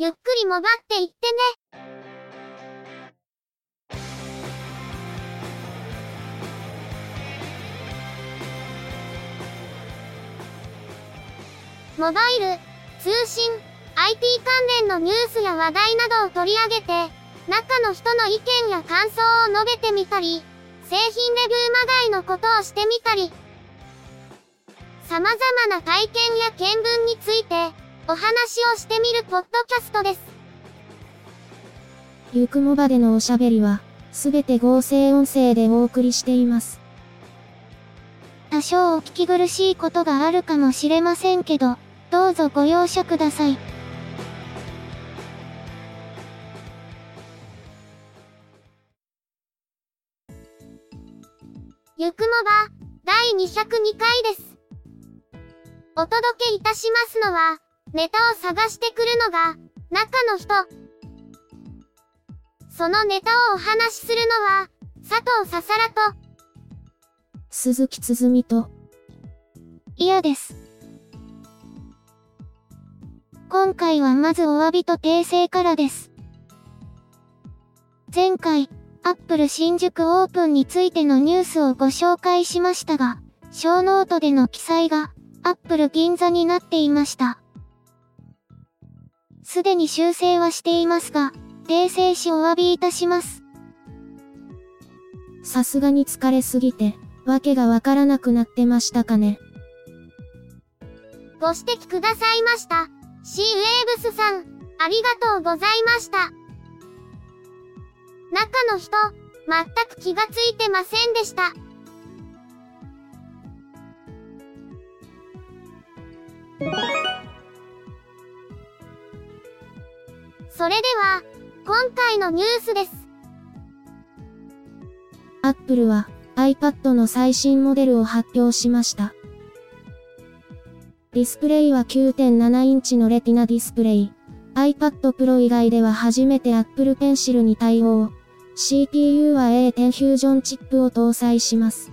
ゆっくりもばっていってね。モバイル、通信、IT 関連のニュースや話題などを取り上げて、中の人の意見や感想を述べてみたり、製品レビューまがいのことをしてみたり、様々な体験や見聞について、お話をしてみるポッドキャストです。ゆくもばでのおしゃべりは、すべて合成音声でお送りしています。多少お聞き苦しいことがあるかもしれませんけど、どうぞご容赦ください。ゆくもば、第202回です。お届けいたしますのは、ネタを探してくるのが、中の人。そのネタをお話しするのは、佐藤ささらと、鈴木つづみと、嫌です。今回はまずお詫びと訂正からです。前回、アップル新宿オープンについてのニュースをご紹介しましたが、ショーノートでの記載が、アップル銀座になっていました。すでに修正はしていますが、訂正しお詫びいたします。さすがに疲れすぎて、わけがわからなくなってましたかね。ご指摘くださいました。シーウェーブスさん、ありがとうございました。中の人、全く気がついてませんでした。それでは、今回のニュースです。アップルは iPad の最新モデルを発表しました。ディスプレイは9.7インチのレティナディスプレイ。iPad Pro 以外では初めて Apple Pencil に対応。CPU は A10 フュージョンチップを搭載します。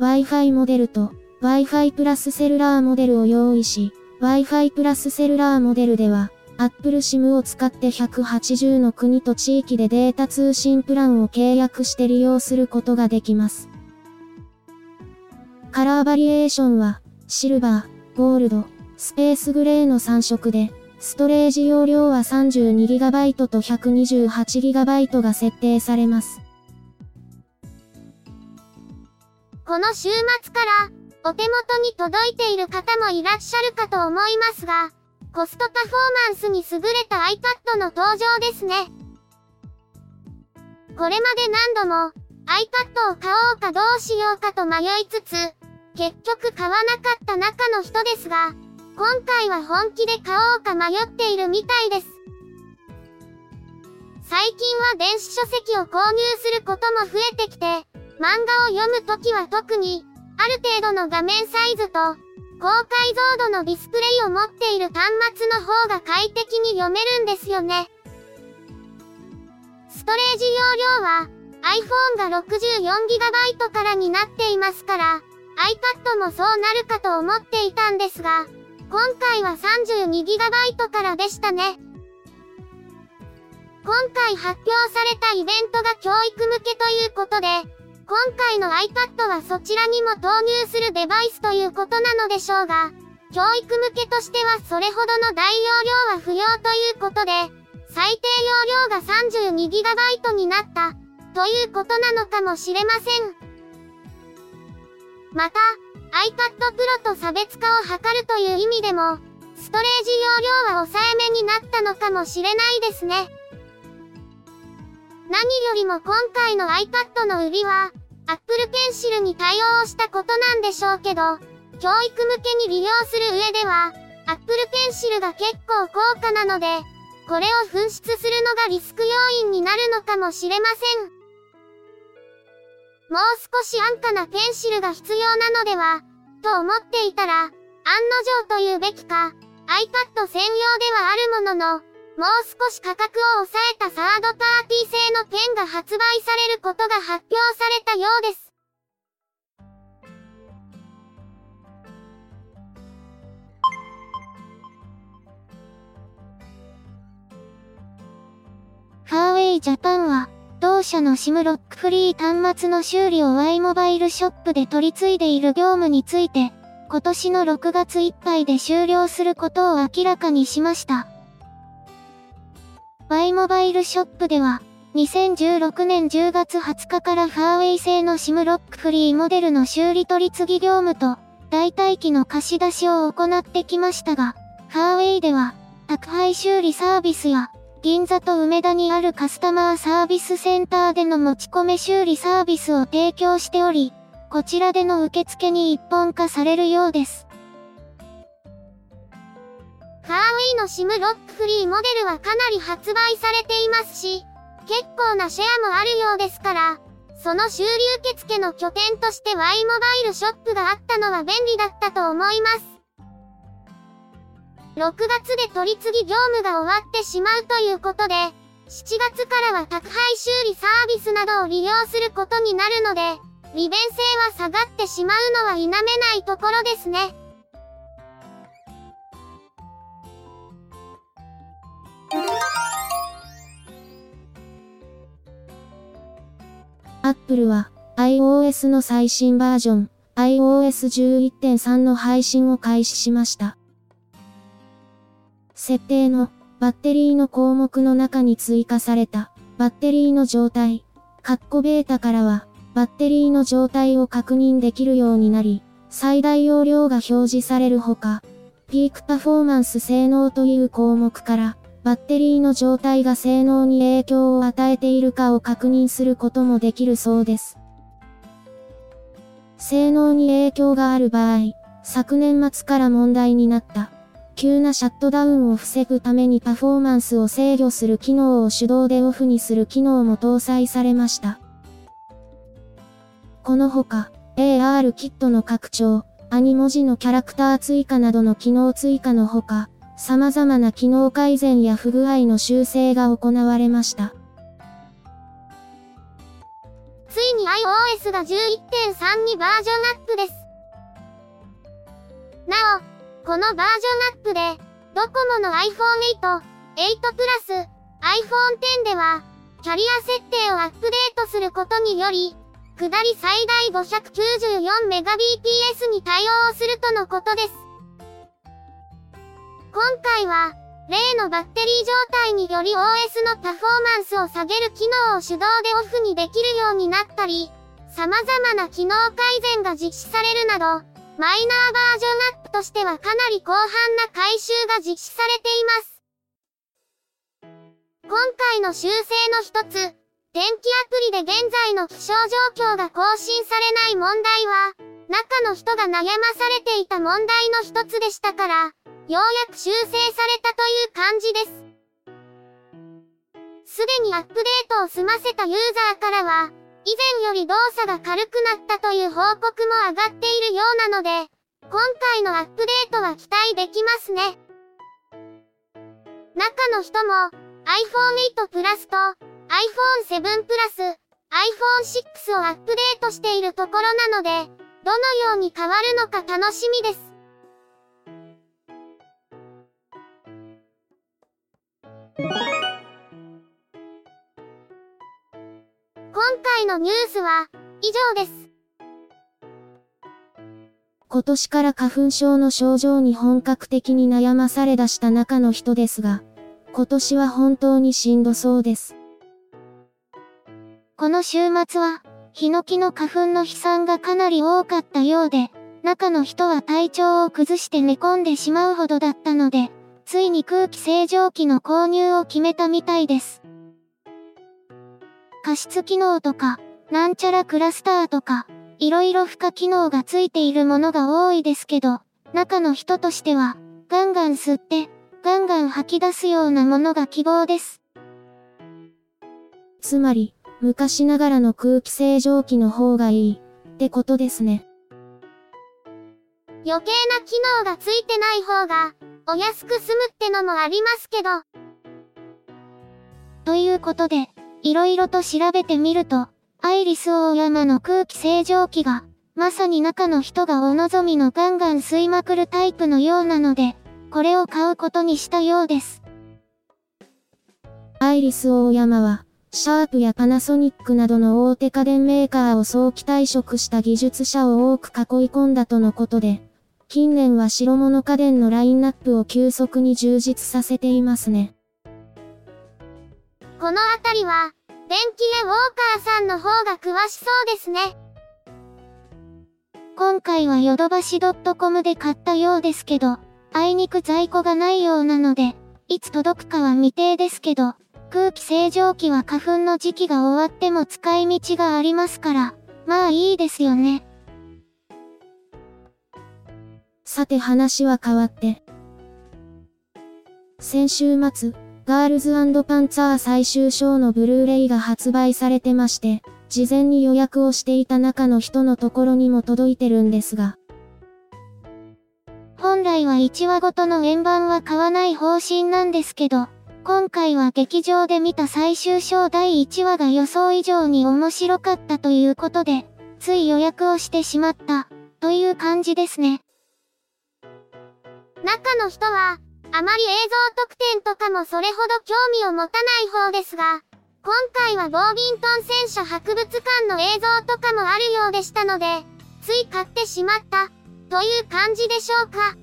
Wi-Fi モデルと Wi-Fi プラスセルラーモデルを用意し、Wi-Fi プラスセルラーモデルでは、Apple SIM を使って180の国と地域でデータ通信プランを契約して利用することができます。カラーバリエーションは、シルバー、ゴールド、スペースグレーの3色で、ストレージ容量は 32GB と 128GB が設定されます。この週末からお手元に届いている方もいらっしゃるかと思いますが、コストパフォーマンスに優れた iPad の登場ですね。これまで何度も iPad を買おうかどうしようかと迷いつつ、結局買わなかった中の人ですが、今回は本気で買おうか迷っているみたいです。最近は電子書籍を購入することも増えてきて、漫画を読むときは特に、ある程度の画面サイズと、高解像度のディスプレイを持っている端末の方が快適に読めるんですよね。ストレージ容量は iPhone が 64GB からになっていますから iPad もそうなるかと思っていたんですが今回は 32GB からでしたね。今回発表されたイベントが教育向けということで、今回の iPad はそちらにも投入するデバイスということなのでしょうが、教育向けとしてはそれほどの大容量は不要ということで、最低容量が 32GB になったということなのかもしれません。また、iPad Pro と差別化を図るという意味でも、ストレージ容量は抑えめになったのかもしれないですね。何よりも今回の iPad の売りは、Apple Pencil に対応したことなんでしょうけど、教育向けに利用する上では、Apple Pencil が結構高価なので、これを紛失するのがリスク要因になるのかもしれません。もう少し安価なペンシルが必要なのでは、と思っていたら、案の定というべきか、iPad 専用ではあるものの、もう少し価格を抑えたサードパーティー製のペンが発売されることが発表されたようです。ファーウェイジャパンは、同社の SIM ロックフリー端末の修理を Y モバイルショップで取り次いでいる業務について、今年の6月いっぱいで終了することを明らかにしました。Y モバイルショップでは、2016年10月20日からファーウェイ製の SIM ロックフリーモデルの修理取り次ぎ業務と、代替機の貸し出しを行ってきましたが、ファーウェイでは、宅配修理サービスや、銀座と梅田にあるカスタマーサービスセンターでの持ち込め修理サービスを提供しており、こちらでの受付に一本化されるようです。ファーウェイの SIM ロックフリーモデルはかなり発売されていますし、結構なシェアもあるようですから、その修理受付の拠点として Y モバイルショップがあったのは便利だったと思います。6月で取り次ぎ業務が終わってしまうということで、7月からは宅配修理サービスなどを利用することになるので、利便性は下がってしまうのは否めないところですね。Apple は iOS の最新バージョン iOS11.3 の配信を開始しました。設定のバッテリーの項目の中に追加されたバッテリーの状態、カッコベータからはバッテリーの状態を確認できるようになり、最大容量が表示されるほか、ピークパフォーマンス性能という項目からバッテリーの状態が性能に影響を与えているかを確認することもできるそうです。性能に影響がある場合、昨年末から問題になった、急なシャットダウンを防ぐためにパフォーマンスを制御する機能を手動でオフにする機能も搭載されました。このほか、AR キットの拡張、アニ文字のキャラクター追加などの機能追加のほか、様々な機能改善や不具合の修正が行われました。ついに iOS が11.3にバージョンアップです。なお、このバージョンアップで、ドコモの iPhone 8、8 Plus、iPhone X では、キャリア設定をアップデートすることにより、下り最大 594Mbps に対応するとのことです。今回は、例のバッテリー状態により OS のパフォーマンスを下げる機能を手動でオフにできるようになったり、様々な機能改善が実施されるなど、マイナーバージョンアップとしてはかなり広範な改修が実施されています。今回の修正の一つ、電気アプリで現在の気象状況が更新されない問題は、中の人が悩まされていた問題の一つでしたから、ようやく修正されたという感じです。すでにアップデートを済ませたユーザーからは、以前より動作が軽くなったという報告も上がっているようなので、今回のアップデートは期待できますね。中の人も iPhone 8 Plus と iPhone 7 Plus、iPhone 6をアップデートしているところなので、どのように変わるのか楽しみです。今回のニュースは以上です。今年から花粉症の症状に本格的に悩まされだした中の人ですが、今年は本当にしんどそうです。この週末は、ヒノキの花粉の飛散がかなり多かったようで、中の人は体調を崩して寝込んでしまうほどだったので、ついに空気清浄機の購入を決めたみたいです。加湿機能とか、なんちゃらクラスターとか、いろいろ付加機能がついているものが多いですけど、中の人としては、ガンガン吸って、ガンガン吐き出すようなものが希望です。つまり、昔ながらの空気清浄機の方がいい、ってことですね。余計な機能がついてない方が、お安く済むってのもありますけど。ということで、いろいろと調べてみると、アイリスオーヤマの空気清浄機が、まさに中の人がお望みのガンガン吸いまくるタイプのようなので、これを買うことにしたようです。アイリスオーヤマは、シャープやパナソニックなどの大手家電メーカーを早期退職した技術者を多く囲い込んだとのことで、近年は白物家電のラインナップを急速に充実させていますね。このあたりは、電気屋ウォーカーさんの方が詳しそうですね。今回はヨドバシ .com で買ったようですけど、あいにく在庫がないようなので、いつ届くかは未定ですけど、空気清浄機は花粉の時期が終わっても使い道がありますから、まあいいですよね。さて話は変わって。先週末、ガールズパンツァー最終章のブルーレイが発売されてまして、事前に予約をしていた中の人のところにも届いてるんですが。本来は1話ごとの円盤は買わない方針なんですけど、今回は劇場で見た最終章第1話が予想以上に面白かったということで、つい予約をしてしまった、という感じですね。中の人は、あまり映像特典とかもそれほど興味を持たない方ですが、今回はボービントン戦車博物館の映像とかもあるようでしたので、つい買ってしまった、という感じでしょうか。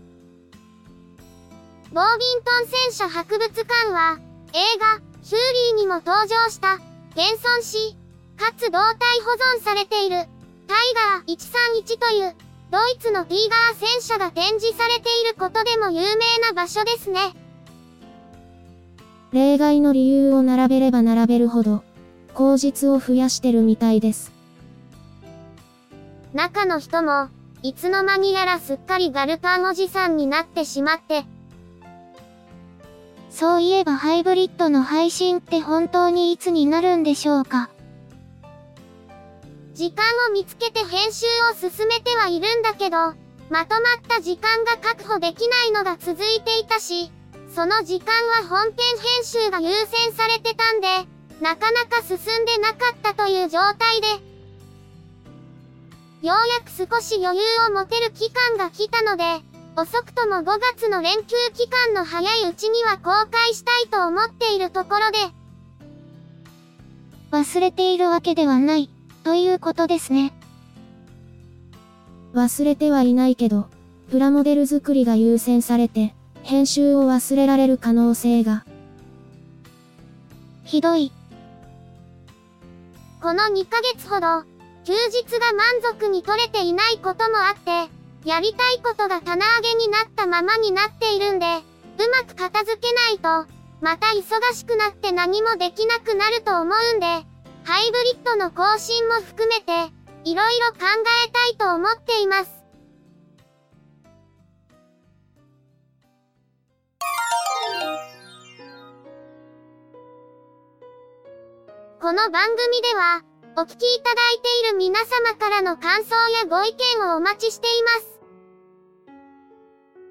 ボービントン戦車博物館は、映画、ヒューリーにも登場した、現存し、かつ動体保存されている、タイガー131という、ドイツのティーガー戦車が展示されていることでも有名な場所ですね。例外の理由を並べれば並べるほど、口実を増やしてるみたいです。中の人も、いつの間にやらすっかりガルパンおじさんになってしまって、そういえばハイブリッドの配信って本当にいつになるんでしょうか？時間を見つけて編集を進めてはいるんだけど、まとまった時間が確保できないのが続いていたし、その時間は本編編集が優先されてたんで、なかなか進んでなかったという状態で、ようやく少し余裕を持てる期間が来たので、遅くとも5月の連休期間の早いうちには公開したいと思っているところで、忘れているわけではない、ということですね。忘れてはいないけど、プラモデル作りが優先されて、編集を忘れられる可能性が。ひどい。この2ヶ月ほど、休日が満足に取れていないこともあって、やりたいことが棚上げになったままになっているんで、うまく片付けないと、また忙しくなって何もできなくなると思うんで、ハイブリッドの更新も含めて、いろいろ考えたいと思っています。この番組では、お聞きいただいている皆様からの感想やご意見をお待ちしています。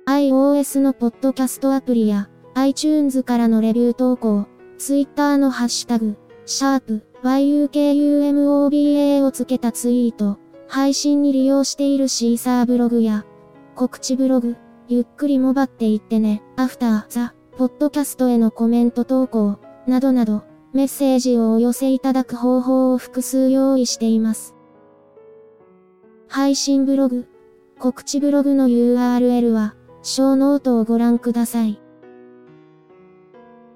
iOS のポッドキャストアプリや iTunes からのレビュー投稿、Twitter のハッシュタグ、シャープ yukumoba をつけたツイート、配信に利用している Seesaa ブログや告知ブログ、ゆっくりもばっていってね、 after、the、podcast へのコメント投稿、などなど、メッセージをお寄せいただく方法を複数用意しています。配信ブログ、告知ブログの URL は、ショーノートをご覧ください。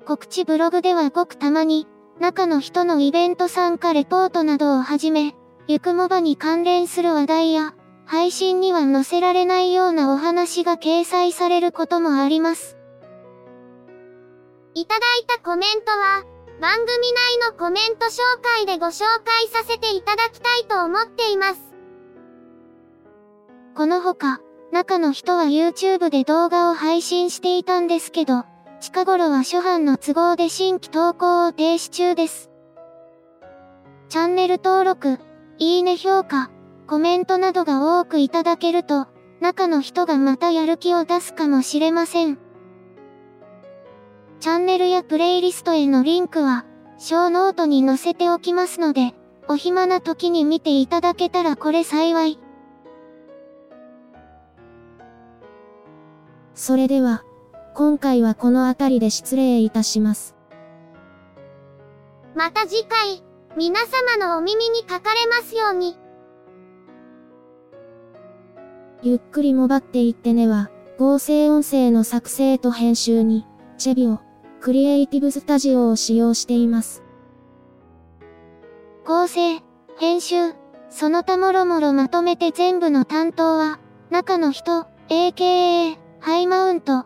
告知ブログではごくたまに、中の人のイベント参加レポートなどをはじめ、ゆくもばに関連する話題や、配信には載せられないようなお話が掲載されることもあります。いただいたコメントは、番組内のコメント紹介でご紹介させていただきたいと思っています。このほか、中の人は YouTube で動画を配信していたんですけど、近頃は諸般の都合で新規投稿を停止中です。チャンネル登録、いいね評価、コメントなどが多くいただけると、中の人がまたやる気を出すかもしれません。チャンネルやプレイリストへのリンクは、ショーノートに載せておきますので、お暇な時に見ていただけたらこれ幸い。それでは、今回はこの辺りで失礼いたします。また次回、皆様のお耳にかかれますように。ゆっくりもばっていってねは、合成音声の作成と編集に、チェビオ、クリエイティブスタジオを使用しています。構成、編集、その他もろもろまとめて全部の担当は、中の人、AKA、ハイマウント。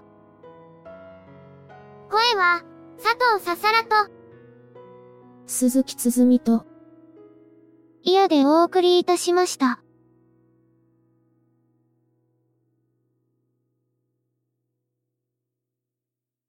声は、佐藤ささらと、鈴木つづみと、イヤでお送りいたしました。